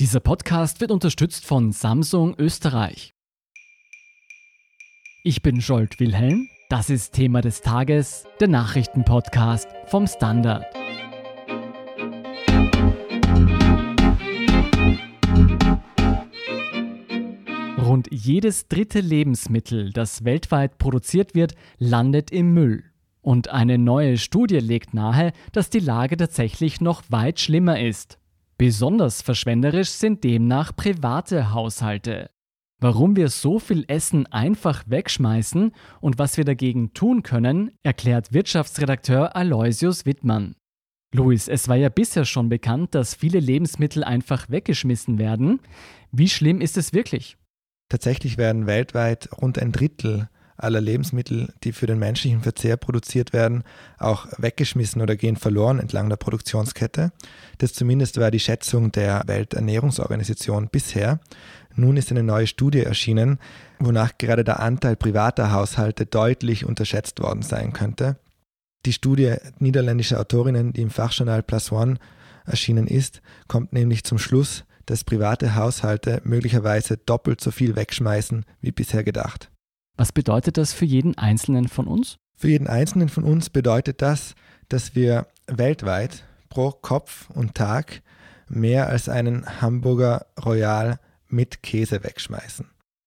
Dieser Podcast wird unterstützt von Samsung Österreich. Ich bin Scholt Wilhelm. Das ist Thema des Tages, der Nachrichtenpodcast vom Standard. Rund jedes dritte Lebensmittel, das weltweit produziert wird, landet im Müll. Und eine neue Studie legt nahe, dass die Lage tatsächlich noch weit schlimmer ist. Besonders verschwenderisch sind demnach private Haushalte. Warum wir so viel Essen einfach wegschmeißen und was wir dagegen tun können, erklärt Wirtschaftsredakteur Aloysius Wittmann. Luis, es war ja bisher schon bekannt, dass viele Lebensmittel einfach weggeschmissen werden. Wie schlimm ist es wirklich? Tatsächlich werden weltweit rund ein Drittel aller Lebensmittel, die für den menschlichen Verzehr produziert werden, auch weggeschmissen oder gehen verloren entlang der Produktionskette. Das zumindest war die Schätzung der Welternährungsorganisation bisher. Nun ist eine neue Studie erschienen, wonach gerade der Anteil privater Haushalte deutlich unterschätzt worden sein könnte. Die Studie niederländischer Autorinnen, die im Fachjournal Plus One erschienen ist, kommt nämlich zum Schluss, dass private Haushalte möglicherweise doppelt so viel wegschmeißen wie bisher gedacht. Was bedeutet das für jeden Einzelnen von uns? Für jeden Einzelnen von uns bedeutet das, dass wir weltweit pro Kopf und Tag mehr als einen Hamburger Royal mit Käse wegschmeißen.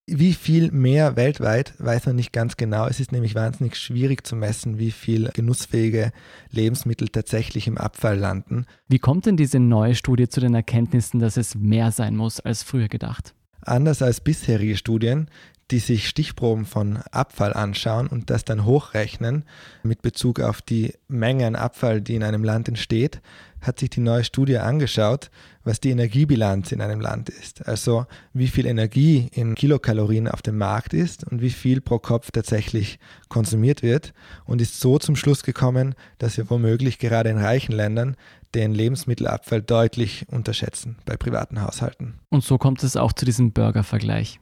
Wie viel mehr weltweit weiß man nicht ganz genau. Es ist nämlich wahnsinnig schwierig zu messen, wie viel genussfähige Lebensmittel tatsächlich im Abfall landen. Wie kommt denn diese neue Studie zu den Erkenntnissen, dass es mehr sein muss als früher gedacht? Anders als bisherige Studien die sich Stichproben von Abfall anschauen und das dann hochrechnen mit Bezug auf die Menge an Abfall, die in einem Land entsteht, hat sich die neue Studie angeschaut, was die Energiebilanz in einem Land ist. Also wie viel Energie in Kilokalorien auf dem Markt ist und wie viel pro Kopf tatsächlich konsumiert wird und ist so zum Schluss gekommen, dass wir womöglich gerade in reichen Ländern den Lebensmittelabfall deutlich unterschätzen bei privaten Haushalten. Und so kommt es auch zu diesem Burger-Vergleich.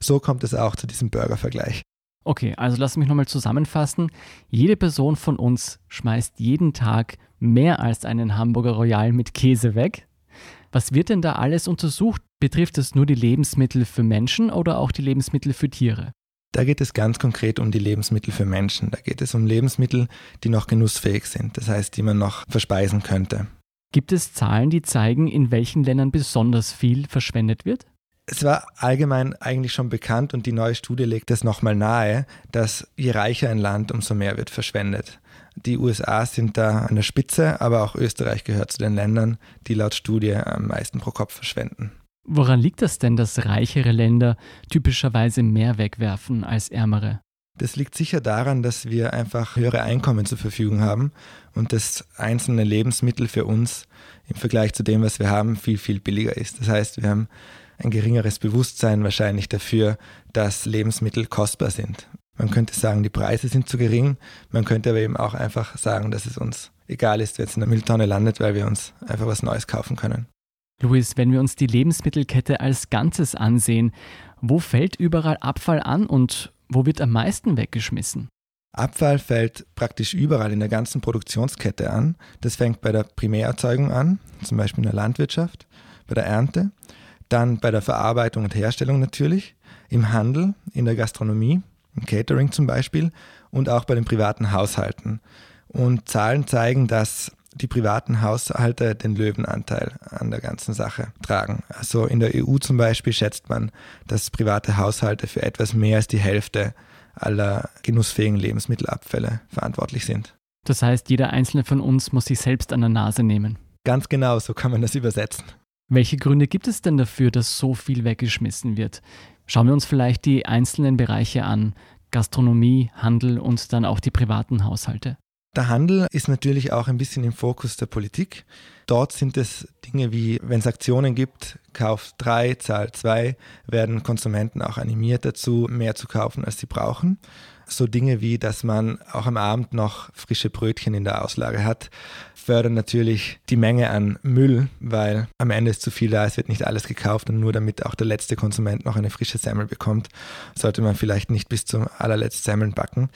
So kommt es auch zu diesem Burger-Vergleich. Okay, also lass mich nochmal zusammenfassen. Jede Person von uns schmeißt jeden Tag mehr als einen Hamburger Royal mit Käse weg. Was wird denn da alles untersucht? Betrifft es nur die Lebensmittel für Menschen oder auch die Lebensmittel für Tiere? Da geht es ganz konkret um die Lebensmittel für Menschen. Da geht es um Lebensmittel, die noch genussfähig sind, das heißt, die man noch verspeisen könnte. Gibt es Zahlen, die zeigen, in welchen Ländern besonders viel verschwendet wird? Es war allgemein eigentlich schon bekannt und die neue Studie legt das nochmal nahe, dass je reicher ein Land, umso mehr wird verschwendet. Die USA sind da an der Spitze, aber auch Österreich gehört zu den Ländern, die laut Studie am meisten pro Kopf verschwenden. Woran liegt das denn, dass reichere Länder typischerweise mehr wegwerfen als ärmere? Das liegt sicher daran, dass wir einfach höhere Einkommen zur Verfügung haben und das einzelne Lebensmittel für uns im Vergleich zu dem, was wir haben, viel, viel billiger ist. Das heißt, wir haben ein geringeres Bewusstsein wahrscheinlich dafür, dass Lebensmittel kostbar sind. Man könnte sagen, die Preise sind zu gering. Man könnte aber eben auch einfach sagen, dass es uns egal ist, wenn es in der Mülltonne landet, weil wir uns einfach was Neues kaufen können. Luis, wenn wir uns die Lebensmittelkette als Ganzes ansehen, wo fällt überall Abfall an und wo wird am meisten weggeschmissen? Abfall fällt praktisch überall in der ganzen Produktionskette an. Das fängt bei der Primärerzeugung an, zum Beispiel in der Landwirtschaft, bei der Ernte dann bei der Verarbeitung und Herstellung natürlich, im Handel, in der Gastronomie, im Catering zum Beispiel und auch bei den privaten Haushalten. Und Zahlen zeigen, dass die privaten Haushalte den Löwenanteil an der ganzen Sache tragen. Also in der EU zum Beispiel schätzt man, dass private Haushalte für etwas mehr als die Hälfte aller genussfähigen Lebensmittelabfälle verantwortlich sind. Das heißt, jeder einzelne von uns muss sich selbst an der Nase nehmen. Ganz genau, so kann man das übersetzen. Welche Gründe gibt es denn dafür, dass so viel weggeschmissen wird? Schauen wir uns vielleicht die einzelnen Bereiche an. Gastronomie, Handel und dann auch die privaten Haushalte. Der Handel ist natürlich auch ein bisschen im Fokus der Politik. Dort sind es Dinge wie, wenn es Aktionen gibt, Kauf 3, Zahl 2, werden Konsumenten auch animiert dazu, mehr zu kaufen, als sie brauchen so Dinge wie, dass man auch am Abend noch frische Brötchen in der Auslage hat, fördern natürlich die Menge an Müll, weil am Ende ist zu viel da, es wird nicht alles gekauft und nur damit auch der letzte Konsument noch eine frische Semmel bekommt, sollte man vielleicht nicht bis zum allerletzten Semmeln backen.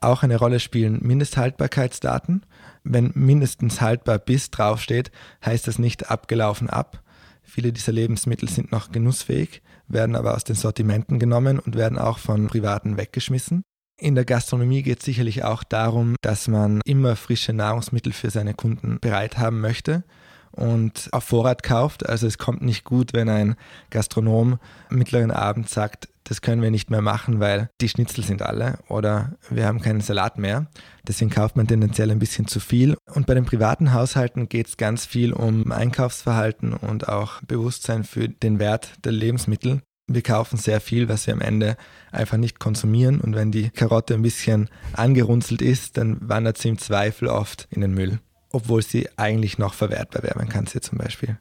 Auch eine Rolle spielen Mindesthaltbarkeitsdaten. Wenn mindestens haltbar bis draufsteht, heißt das nicht abgelaufen ab. Viele dieser Lebensmittel sind noch genussfähig, werden aber aus den Sortimenten genommen und werden auch von Privaten weggeschmissen. In der Gastronomie geht es sicherlich auch darum, dass man immer frische Nahrungsmittel für seine Kunden bereit haben möchte und auf Vorrat kauft. Also es kommt nicht gut, wenn ein Gastronom mittleren Abend sagt, das können wir nicht mehr machen, weil die Schnitzel sind alle oder wir haben keinen Salat mehr. Deswegen kauft man tendenziell ein bisschen zu viel. Und bei den privaten Haushalten geht es ganz viel um Einkaufsverhalten und auch Bewusstsein für den Wert der Lebensmittel. Wir kaufen sehr viel, was wir am Ende einfach nicht konsumieren. Und wenn die Karotte ein bisschen angerunzelt ist, dann wandert sie im Zweifel oft in den Müll obwohl sie eigentlich noch verwertbar wäre. Man kann sie zum Beispiel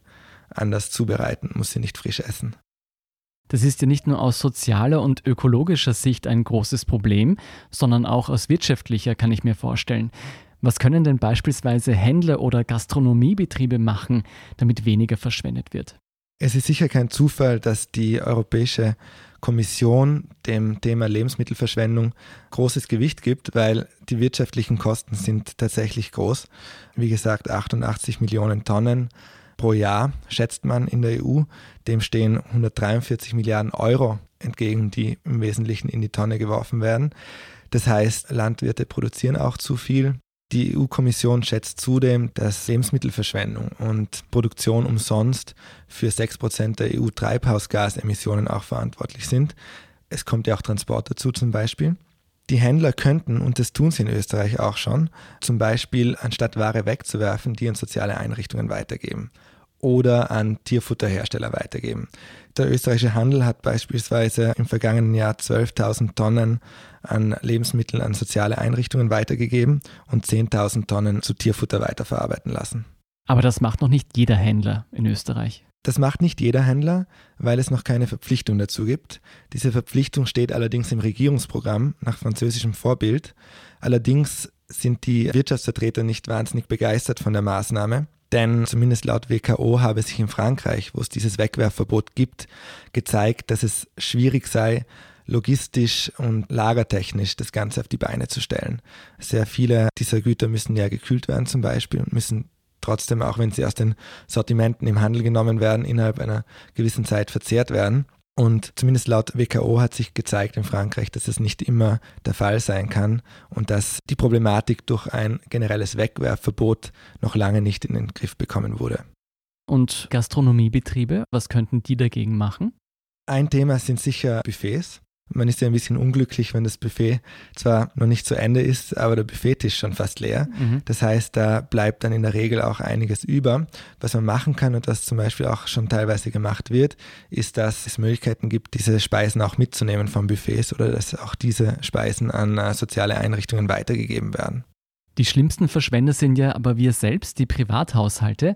anders zubereiten, muss sie nicht frisch essen. Das ist ja nicht nur aus sozialer und ökologischer Sicht ein großes Problem, sondern auch aus wirtschaftlicher kann ich mir vorstellen. Was können denn beispielsweise Händler oder Gastronomiebetriebe machen, damit weniger verschwendet wird? Es ist sicher kein Zufall, dass die Europäische Kommission dem Thema Lebensmittelverschwendung großes Gewicht gibt, weil die wirtschaftlichen Kosten sind tatsächlich groß. Wie gesagt, 88 Millionen Tonnen pro Jahr schätzt man in der EU. Dem stehen 143 Milliarden Euro entgegen, die im Wesentlichen in die Tonne geworfen werden. Das heißt, Landwirte produzieren auch zu viel. Die EU-Kommission schätzt zudem, dass Lebensmittelverschwendung und Produktion umsonst für 6% der EU-Treibhausgasemissionen auch verantwortlich sind. Es kommt ja auch Transport dazu zum Beispiel. Die Händler könnten, und das tun sie in Österreich auch schon, zum Beispiel anstatt Ware wegzuwerfen, die an soziale Einrichtungen weitergeben oder an Tierfutterhersteller weitergeben. Der österreichische Handel hat beispielsweise im vergangenen Jahr 12.000 Tonnen an Lebensmitteln an soziale Einrichtungen weitergegeben und 10.000 Tonnen zu Tierfutter weiterverarbeiten lassen. Aber das macht noch nicht jeder Händler in Österreich. Das macht nicht jeder Händler, weil es noch keine Verpflichtung dazu gibt. Diese Verpflichtung steht allerdings im Regierungsprogramm nach französischem Vorbild. Allerdings sind die Wirtschaftsvertreter nicht wahnsinnig begeistert von der Maßnahme. Denn zumindest laut WKO habe sich in Frankreich, wo es dieses Wegwerfverbot gibt, gezeigt, dass es schwierig sei, logistisch und lagertechnisch das Ganze auf die Beine zu stellen. Sehr viele dieser Güter müssen ja gekühlt werden zum Beispiel und müssen trotzdem, auch wenn sie aus den Sortimenten im Handel genommen werden, innerhalb einer gewissen Zeit verzehrt werden. Und zumindest laut WKO hat sich gezeigt in Frankreich, dass es nicht immer der Fall sein kann und dass die Problematik durch ein generelles Wegwerfverbot noch lange nicht in den Griff bekommen wurde. Und Gastronomiebetriebe, was könnten die dagegen machen? Ein Thema sind sicher Buffets. Man ist ja ein bisschen unglücklich, wenn das Buffet zwar noch nicht zu Ende ist, aber der Buffettisch schon fast leer. Mhm. Das heißt, da bleibt dann in der Regel auch einiges über. Was man machen kann und was zum Beispiel auch schon teilweise gemacht wird, ist, dass es Möglichkeiten gibt, diese Speisen auch mitzunehmen vom Buffets oder dass auch diese Speisen an äh, soziale Einrichtungen weitergegeben werden. Die schlimmsten Verschwender sind ja aber wir selbst, die Privathaushalte.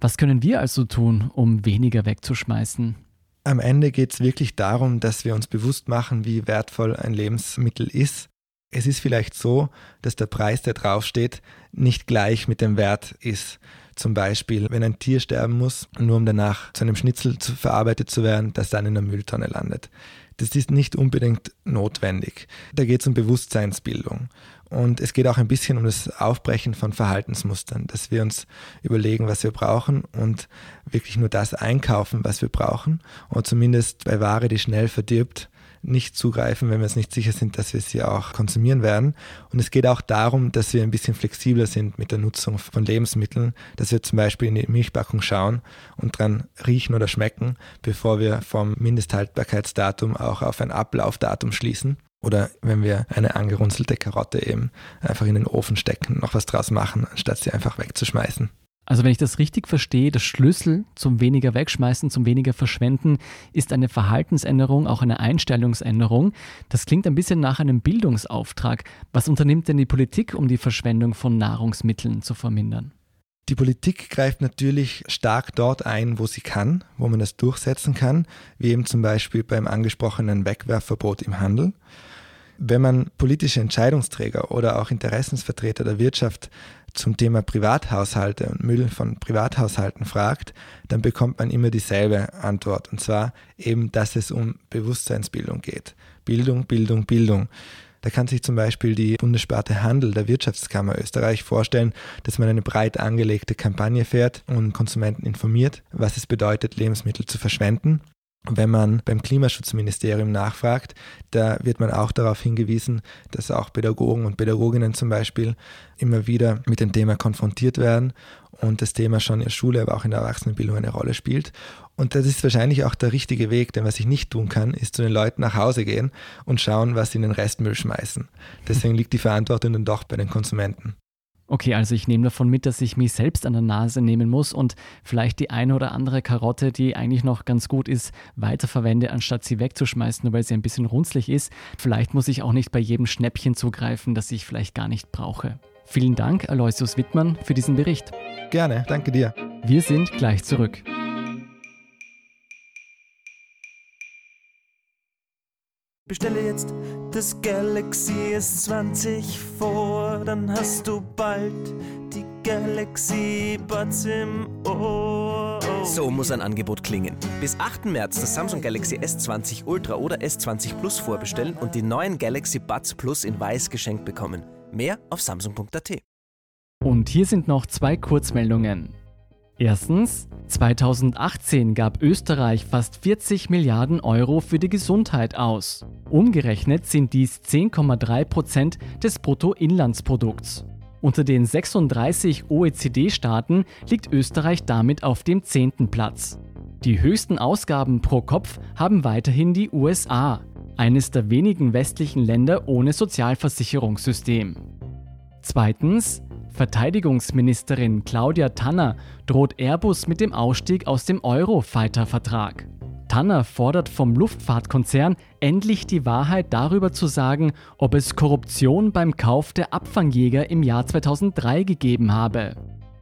Was können wir also tun, um weniger wegzuschmeißen? Am Ende geht es wirklich darum, dass wir uns bewusst machen, wie wertvoll ein Lebensmittel ist. Es ist vielleicht so, dass der Preis, der draufsteht, nicht gleich mit dem Wert ist. Zum Beispiel, wenn ein Tier sterben muss, nur um danach zu einem Schnitzel zu, verarbeitet zu werden, das dann in der Mülltonne landet. Das ist nicht unbedingt notwendig. Da geht es um Bewusstseinsbildung. Und es geht auch ein bisschen um das Aufbrechen von Verhaltensmustern, dass wir uns überlegen, was wir brauchen und wirklich nur das einkaufen, was wir brauchen. Und zumindest bei Ware, die schnell verdirbt, nicht zugreifen, wenn wir uns nicht sicher sind, dass wir sie auch konsumieren werden. Und es geht auch darum, dass wir ein bisschen flexibler sind mit der Nutzung von Lebensmitteln, dass wir zum Beispiel in die Milchpackung schauen und dran riechen oder schmecken, bevor wir vom Mindesthaltbarkeitsdatum auch auf ein Ablaufdatum schließen. Oder wenn wir eine angerunzelte Karotte eben einfach in den Ofen stecken, noch was draus machen, anstatt sie einfach wegzuschmeißen. Also wenn ich das richtig verstehe, der Schlüssel zum weniger wegschmeißen, zum weniger verschwenden, ist eine Verhaltensänderung, auch eine Einstellungsänderung. Das klingt ein bisschen nach einem Bildungsauftrag. Was unternimmt denn die Politik, um die Verschwendung von Nahrungsmitteln zu vermindern? Die Politik greift natürlich stark dort ein, wo sie kann, wo man das durchsetzen kann, wie eben zum Beispiel beim angesprochenen Wegwerfverbot im Handel. Wenn man politische Entscheidungsträger oder auch Interessensvertreter der Wirtschaft zum Thema Privathaushalte und Müll von Privathaushalten fragt, dann bekommt man immer dieselbe Antwort. Und zwar eben, dass es um Bewusstseinsbildung geht. Bildung, Bildung, Bildung. Da kann sich zum Beispiel die Bundessparte Handel der Wirtschaftskammer Österreich vorstellen, dass man eine breit angelegte Kampagne fährt und Konsumenten informiert, was es bedeutet, Lebensmittel zu verschwenden wenn man beim Klimaschutzministerium nachfragt, da wird man auch darauf hingewiesen, dass auch Pädagogen und Pädagoginnen zum Beispiel immer wieder mit dem Thema konfrontiert werden und das Thema schon in der Schule, aber auch in der Erwachsenenbildung eine Rolle spielt. Und das ist wahrscheinlich auch der richtige Weg, denn was ich nicht tun kann, ist zu den Leuten nach Hause gehen und schauen, was sie in den Restmüll schmeißen. Deswegen liegt die Verantwortung dann doch bei den Konsumenten. Okay, also ich nehme davon mit, dass ich mich selbst an der Nase nehmen muss und vielleicht die eine oder andere Karotte, die eigentlich noch ganz gut ist, weiterverwende, anstatt sie wegzuschmeißen, nur weil sie ein bisschen runzlig ist. Vielleicht muss ich auch nicht bei jedem Schnäppchen zugreifen, das ich vielleicht gar nicht brauche. Vielen Dank, Aloysius Wittmann, für diesen Bericht. Gerne, danke dir. Wir sind gleich zurück. Bestelle jetzt das Galaxy S20 vor, dann hast du bald die Galaxy Buds im Ohr. So muss ein Angebot klingen. Bis 8. März das Samsung Galaxy S20 Ultra oder S20 Plus vorbestellen und die neuen Galaxy Buds Plus in weiß geschenkt bekommen. Mehr auf samsung.at. Und hier sind noch zwei Kurzmeldungen. Erstens, 2018 gab Österreich fast 40 Milliarden Euro für die Gesundheit aus. Umgerechnet sind dies 10,3 Prozent des Bruttoinlandsprodukts. Unter den 36 OECD-Staaten liegt Österreich damit auf dem 10. Platz. Die höchsten Ausgaben pro Kopf haben weiterhin die USA, eines der wenigen westlichen Länder ohne Sozialversicherungssystem. Zweitens, Verteidigungsministerin Claudia Tanner droht Airbus mit dem Ausstieg aus dem Eurofighter-Vertrag. Tanner fordert vom Luftfahrtkonzern endlich die Wahrheit darüber zu sagen, ob es Korruption beim Kauf der Abfangjäger im Jahr 2003 gegeben habe.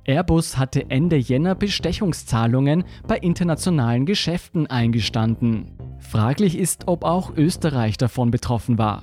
Airbus hatte Ende Jänner Bestechungszahlungen bei internationalen Geschäften eingestanden. Fraglich ist, ob auch Österreich davon betroffen war.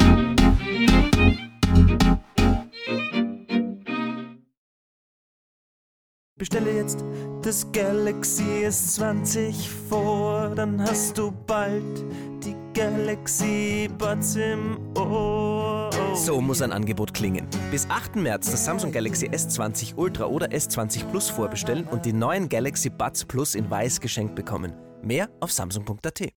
Bestelle jetzt das Galaxy S20 vor, dann hast du bald die Galaxy Buds im Ohr. So muss ein Angebot klingen. Bis 8. März das Samsung Galaxy S20 Ultra oder S20 Plus vorbestellen und die neuen Galaxy Buds Plus in weiß geschenkt bekommen. Mehr auf samsung.at.